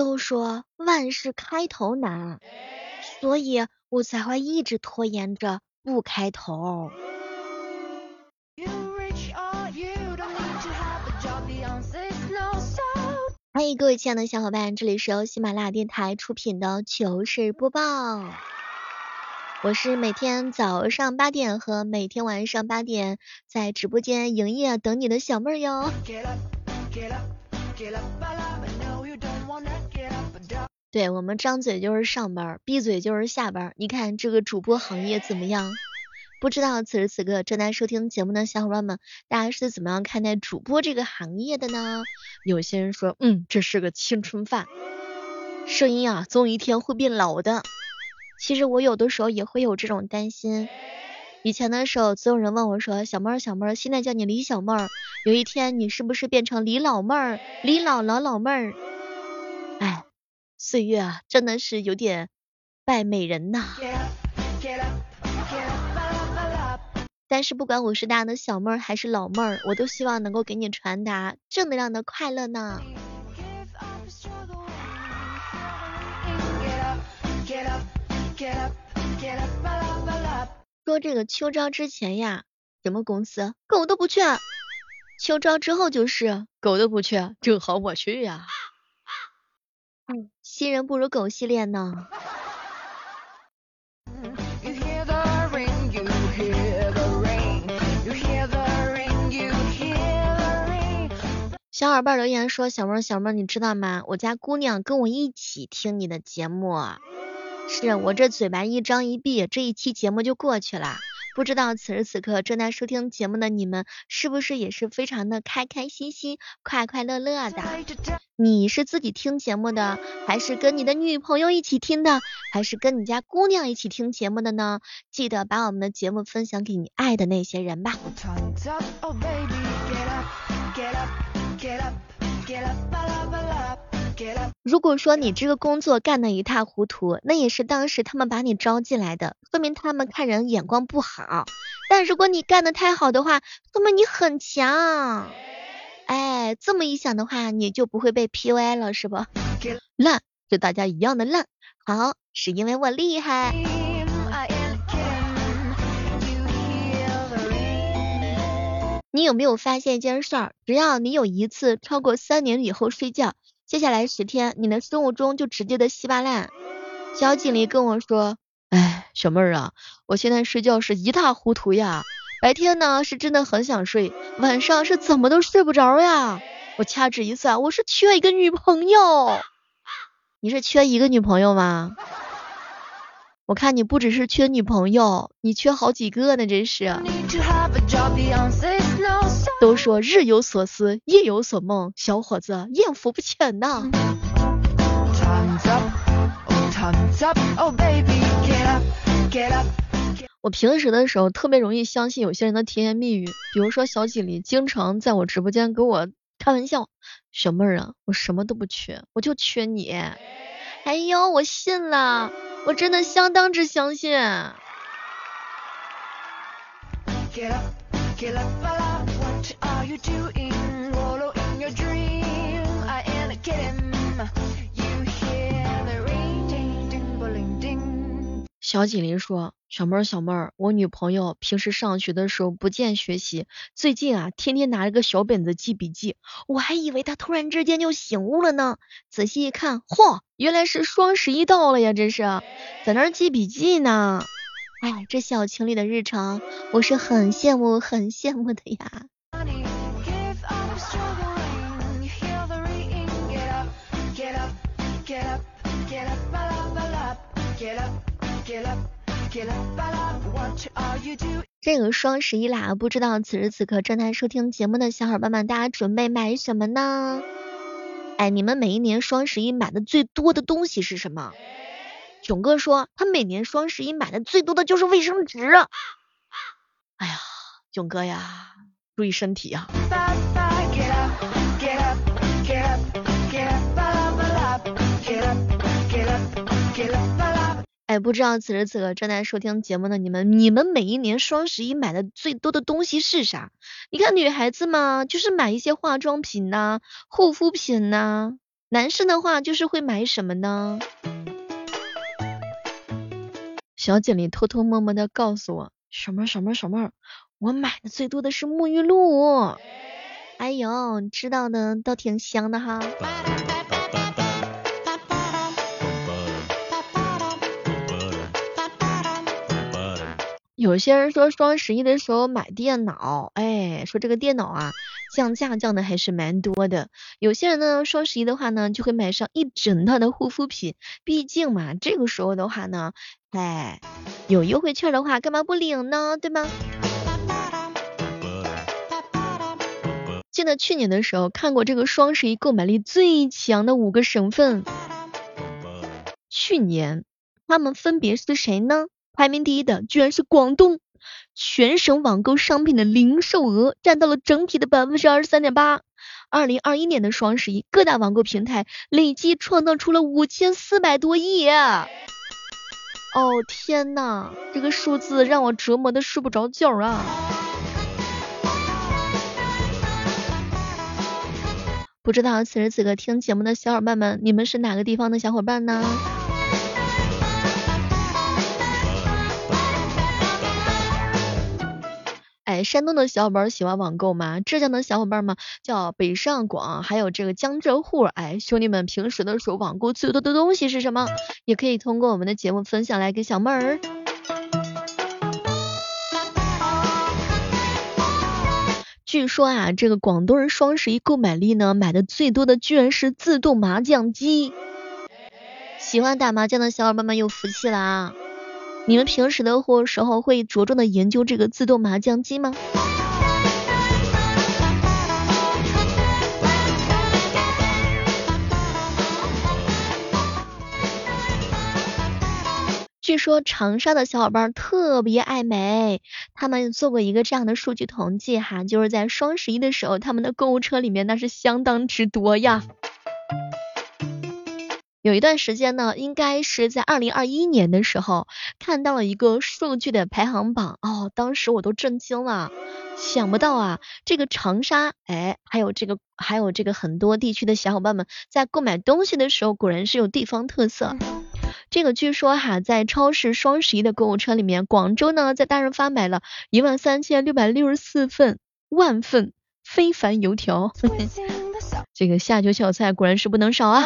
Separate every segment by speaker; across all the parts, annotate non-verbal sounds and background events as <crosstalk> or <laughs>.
Speaker 1: 都说万事开头难，所以我才会一直拖延着不开头。欢迎各位亲爱的小伙伴，这里是由喜马拉雅电台出品的糗事播报。我是每天早上八点和每天晚上八点在直播间营业等你的小妹儿哟。对我们张嘴就是上班，闭嘴就是下班。你看这个主播行业怎么样？不知道此时此刻正在收听节目的小伙伴们，大家是怎么样看待主播这个行业的呢？有些人说，嗯，这是个青春饭，声音啊，总有一天会变老的。其实我有的时候也会有这种担心。以前的时候，总有人问我说：“小妹儿，小妹儿，现在叫你李小妹儿，有一天你是不是变成李老妹儿、李老老老妹儿？”哎，岁月啊，真的是有点败美人呐。但是不管我是大的小妹儿还是老妹儿，我都希望能够给你传达正能量的快乐呢。说这个秋招之前呀，什么公司狗都不去；秋招之后就是狗都不去，正好我去呀。嗯，新人不如狗系列呢。小伙伴留言说：“小妹小妹，你知道吗？我家姑娘跟我一起听你的节目。”是我这嘴巴一张一闭，这一期节目就过去了。不知道此时此刻正在收听节目的你们，是不是也是非常的开开心心、快快乐乐的？<laughs> 你是自己听节目的，还是跟你的女朋友一起听的，还是跟你家姑娘一起听节目的呢？记得把我们的节目分享给你爱的那些人吧。如果说你这个工作干得一塌糊涂，那也是当时他们把你招进来的，说明他们看人眼光不好。但如果你干得太好的话，说明你很强。哎，这么一想的话，你就不会被 PUA 了，是不？烂，就大家一样的烂。好，是因为我厉害。你有没有发现一件事儿？只要你有一次超过三年以后睡觉。接下来十天，你的生物钟就直接的稀巴烂。小锦鲤跟我说，哎，小妹儿啊，我现在睡觉是一塌糊涂呀。白天呢是真的很想睡，晚上是怎么都睡不着呀。我掐指一算，我是缺一个女朋友。<laughs> 你是缺一个女朋友吗？我看你不只是缺女朋友，你缺好几个呢，真是。都说日有所思，夜有所梦，小伙子艳福不浅呐。我平时的时候特别容易相信有些人的甜言蜜语，比如说小锦鲤经常在我直播间给我开玩笑，小妹儿啊，我什么都不缺，我就缺你。哎呦，我信了。我真的相当之相信。小锦鲤说：“小妹儿，小妹儿，我女朋友平时上学的时候不见学习，最近啊，天天拿着个小本子记笔记。我还以为她突然之间就醒悟了呢，仔细一看，嚯，原来是双十一到了呀，这是在那儿记笔记呢。哎，这小情侣的日常，我是很羡慕，很羡慕的呀。” ”get up 这个双十一啦，不知道此时此刻正在收听节目的小伙伴们，大家准备买什么呢？哎，你们每一年双十一买的最多的东西是什么？囧哥说他每年双十一买的最多的就是卫生纸。哎呀，囧哥呀，注意身体呀。不知道此时此刻正在收听节目的你们，你们每一年双十一买的最多的东西是啥？你看女孩子嘛，就是买一些化妆品呐、护肤品呐，男生的话就是会买什么呢？小锦鲤偷偷摸摸的告诉我，什么什么什么，我买的最多的是沐浴露。哎呦，知道的倒挺香的哈。有些人说双十一的时候买电脑，哎，说这个电脑啊降价降的还是蛮多的。有些人呢双十一的话呢就会买上一整套的护肤品，毕竟嘛这个时候的话呢，哎，有优惠券的话干嘛不领呢，对吗？记得去年的时候看过这个双十一购买力最强的五个省份，去年他们分别是谁呢？排名第一的居然是广东，全省网购商品的零售额占到了整体的百分之二十三点八。二零二一年的双十一，各大网购平台累计创造出了五千四百多亿。哦天呐，这个数字让我折磨的睡不着觉啊！不知道此时此刻听节目的小伙伴们，你们是哪个地方的小伙伴呢？山东的小伙伴喜欢网购吗？浙江的小伙伴吗？叫北上广，还有这个江浙沪。哎，兄弟们平时的时候网购最多的东西是什么？也可以通过我们的节目分享来给小妹儿。据说啊，这个广东人双十一购买力呢，买的最多的居然是自动麻将机。喜欢打麻将的小伙伴们有福气了啊！你们平时的或时候会着重的研究这个自动麻将机吗？据说长沙的小伙伴特别爱美，他们做过一个这样的数据统计哈，就是在双十一的时候，他们的购物车里面那是相当之多呀。有一段时间呢，应该是在二零二一年的时候，看到了一个数据的排行榜哦，当时我都震惊了，想不到啊，这个长沙，哎，还有这个还有这个很多地区的小伙伴们在购买东西的时候，果然是有地方特色。这个据说哈，在超市双十一的购物车里面，广州呢在大润发买了一万三千六百六十四份万份非凡油条。这个下酒小菜果然是不能少啊！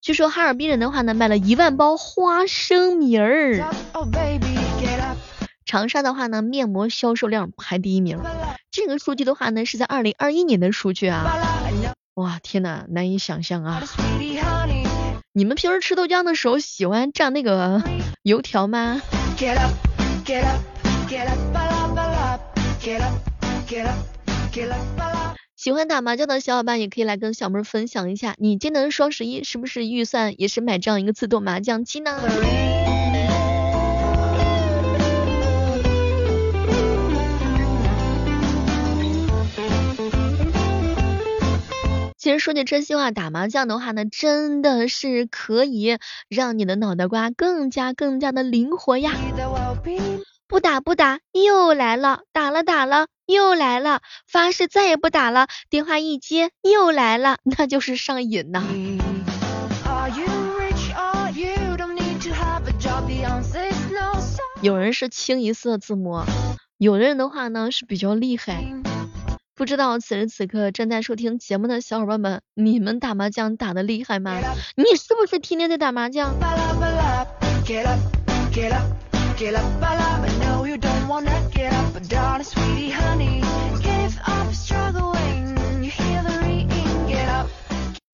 Speaker 1: 据说哈尔滨人的话呢，卖了一万包花生米儿。长沙的话呢，面膜销售量排第一名。这个数据的话呢，是在二零二一年的数据啊！哇，天呐，难以想象啊！你们平时吃豆浆的时候喜欢蘸那个油条吗？喜欢打麻将的小伙伴也可以来跟小妹分享一下，你今年双十一是不是预算也是买这样一个自动麻将机呢？其实说句真心话，打麻将的话呢，真的是可以让你的脑袋瓜更加更加的灵活呀。不打不打，又来了；打了打了，又来了。发誓再也不打了。电话一接，又来了，那就是上瘾呐。有人是清一色自摸，有的人的话呢是比较厉害。不知道此时此刻正在收听节目的小伙伴们，你们打麻将打的厉害吗？你是不是天天在打麻将？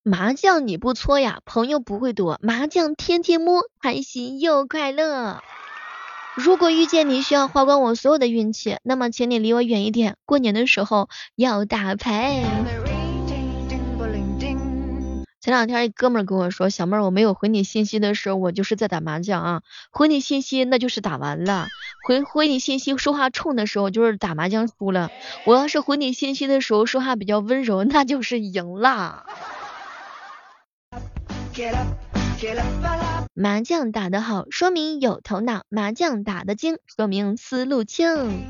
Speaker 1: 麻将你不搓呀，朋友不会多。麻将天天摸，开心又快乐。如果遇见你需要花光我所有的运气，那么请你离我远一点。过年的时候要打牌。前两天一哥们跟我说，小妹儿我没有回你信息的时候，我就是在打麻将啊。回你信息那就是打完了，回回你信息说话冲的时候就是打麻将输了。我要是回你信息的时候说话比较温柔，那就是赢了。麻将打得好，说明有头脑；麻将打得精，说明思路清。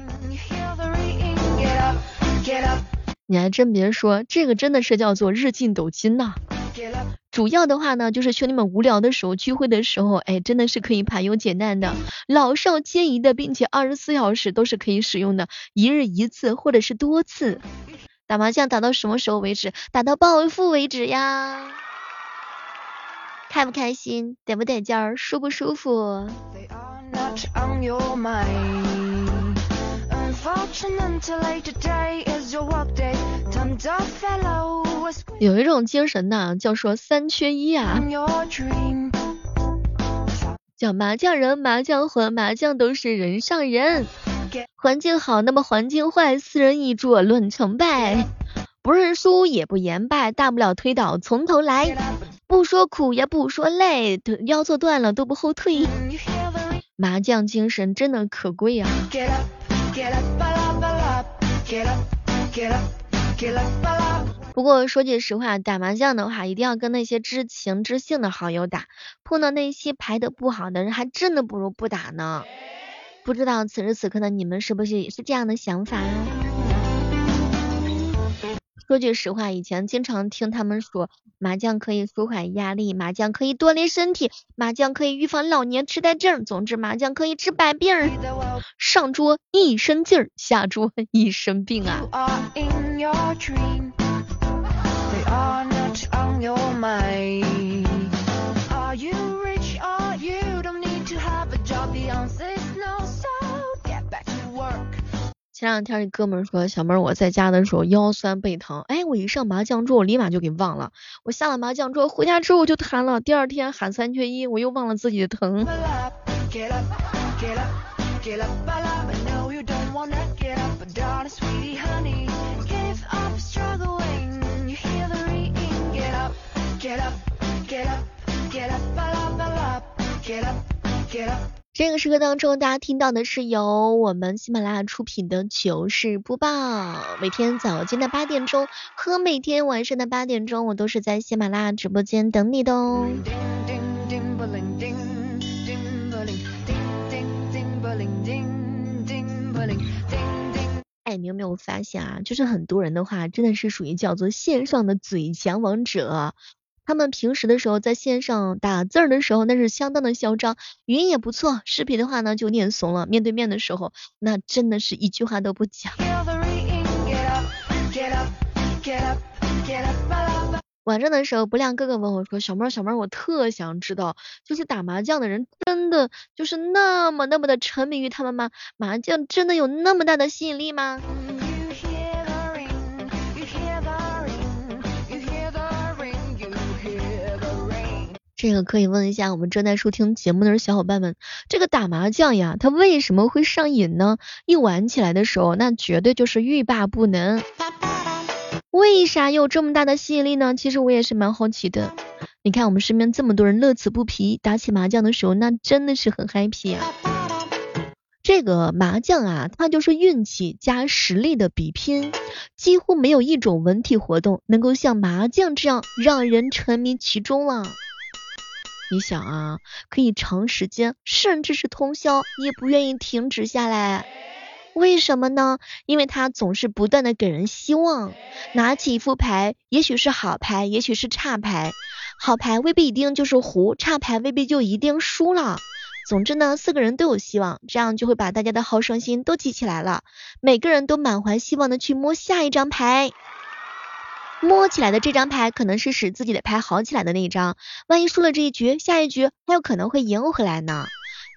Speaker 1: 你还真别说，这个真的是叫做日进斗金呐。主要的话呢，就是兄弟们无聊的时候、聚会的时候，哎，真的是可以排忧解难的，老少皆宜的，并且二十四小时都是可以使用的，一日一次或者是多次。打麻将打到什么时候为止？打到暴富为止呀！开不开心？得不得劲儿？舒不舒服？They are not on your mind.？有一种精神呢，叫说三缺一啊，叫麻将人、麻将魂、麻将都是人上人。环境好，那么环境坏，四人一桌论成败，不认输也不言败，大不了推倒从头来，不说苦也不说累，腰坐断了都不后退。麻将精神真的可贵啊！不过说句实话，打麻将的话，一定要跟那些知情知性的好友打，碰到那些牌的不好的人，还真的不如不打呢。不知道此时此刻的你们是不是也是这样的想法啊？说句实话，以前经常听他们说，麻将可以舒缓压力，麻将可以锻炼身体，麻将可以预防老年痴呆症，总之麻将可以治百病。上桌一身劲儿，下桌 <laughs> 一身病啊！前两天一哥们说，小妹儿我在家的时候腰酸背疼，哎，我一上麻将桌，我立马就给忘了。我下了麻将桌，回家之后我就瘫了。第二天喊三缺一，我又忘了自己的疼。这个时刻当中，大家听到的是由我们喜马拉雅出品的糗事播报。每天早间的八点钟和每天晚上的八点钟，我都是在喜马拉雅直播间等你的哦。哎，你有没有发现啊？就是很多人的话，真的是属于叫做线上的嘴强王者。他们平时的时候在线上打字儿的时候，那是相当的嚣张，语音也不错。视频的话呢，就有点怂了。面对面的时候，那真的是一句话都不讲。晚上的时候，不亮哥哥问我说：“小猫，小猫，我特想知道，就是打麻将的人真的就是那么那么的沉迷于他们吗？麻将真的有那么大的吸引力吗？”这个可以问一下我们正在收听节目的小伙伴们，这个打麻将呀，它为什么会上瘾呢？一玩起来的时候，那绝对就是欲罢不能。为啥有这么大的吸引力呢？其实我也是蛮好奇的。你看我们身边这么多人乐此不疲，打起麻将的时候，那真的是很 happy 啊。这个麻将啊，它就是运气加实力的比拼，几乎没有一种文体活动能够像麻将这样让人沉迷其中了。你想啊，可以长时间，甚至是通宵，你也不愿意停止下来。为什么呢？因为它总是不断的给人希望。拿起一副牌，也许是好牌，也许是差牌。好牌未必一定就是胡，差牌未必就一定输了。总之呢，四个人都有希望，这样就会把大家的好胜心都集起来了。每个人都满怀希望的去摸下一张牌。摸起来的这张牌可能是使自己的牌好起来的那一张，万一输了这一局，下一局还有可能会赢回来呢。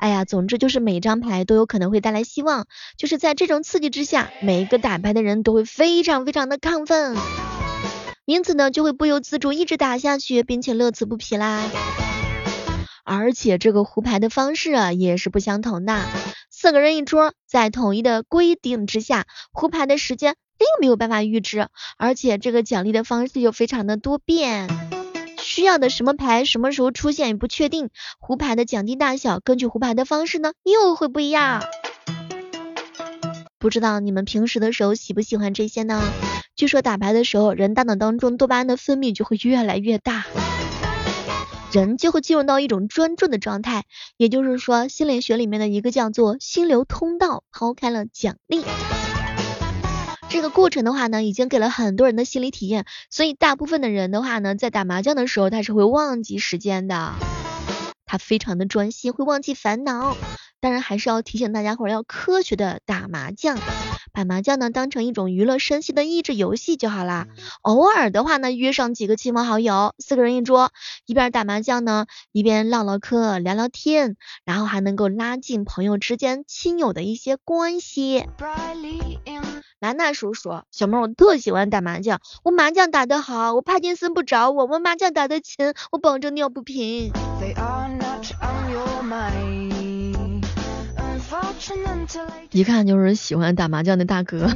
Speaker 1: 哎呀，总之就是每张牌都有可能会带来希望，就是在这种刺激之下，每一个打牌的人都会非常非常的亢奋，因此呢就会不由自主一直打下去，并且乐此不疲啦。而且这个胡牌的方式啊也是不相同的，四个人一桌，在统一的规定之下，胡牌的时间。并没有办法预知，而且这个奖励的方式又非常的多变，需要的什么牌什么时候出现也不确定，胡牌的奖金大小根据胡牌的方式呢又会不一样。不知道你们平时的时候喜不喜欢这些呢？据说打牌的时候，人大脑当中多巴胺的分泌就会越来越大，人就会进入到一种专注的状态，也就是说心理学里面的一个叫做心流通道抛开了奖励。这个过程的话呢，已经给了很多人的心理体验，所以大部分的人的话呢，在打麻将的时候他是会忘记时间的，他非常的专心，会忘记烦恼。当然还是要提醒大家伙儿要科学的打麻将，把麻将呢当成一种娱乐身心的益智游戏就好啦。偶尔的话呢，约上几个亲朋好友，四个人一桌，一边打麻将呢，一边唠唠嗑、聊聊天，然后还能够拉近朋友之间亲友的一些关系。兰娜叔叔，小妹我特喜欢打麻将，我麻将打得好，我帕金森不找我，我麻将打得勤，我保证尿不频。一看就是喜欢打麻将的大哥。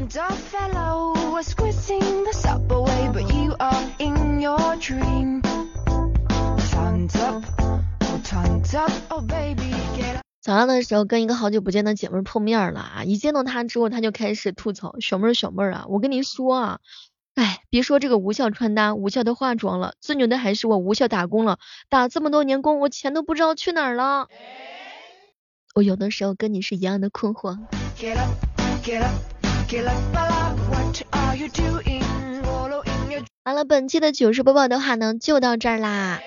Speaker 1: 早上的时候跟一个好久不见的姐妹碰面了啊，一见到她之后，她就开始吐槽小妹儿小妹儿啊，我跟你说啊，哎，别说这个无效穿搭、无效的化妆了，最牛的还是我无效打工了，打这么多年工，我钱都不知道去哪儿了。我有的时候跟你是一样的困惑。好了，本期的糗事播报的话呢，就到这儿啦。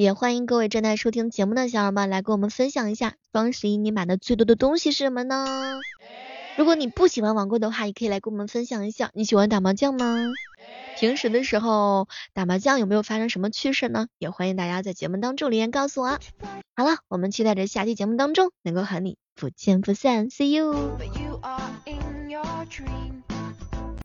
Speaker 1: 也欢迎各位正在收听节目的小伙伴来跟我们分享一下，双十一你买的最多的东西是什么呢？如果你不喜欢网购的话，也可以来跟我们分享一下，你喜欢打麻将吗？平时的时候打麻将有没有发生什么趣事呢？也欢迎大家在节目当中留言告诉我。好了，我们期待着下期节目当中能够和你不见不散，See you。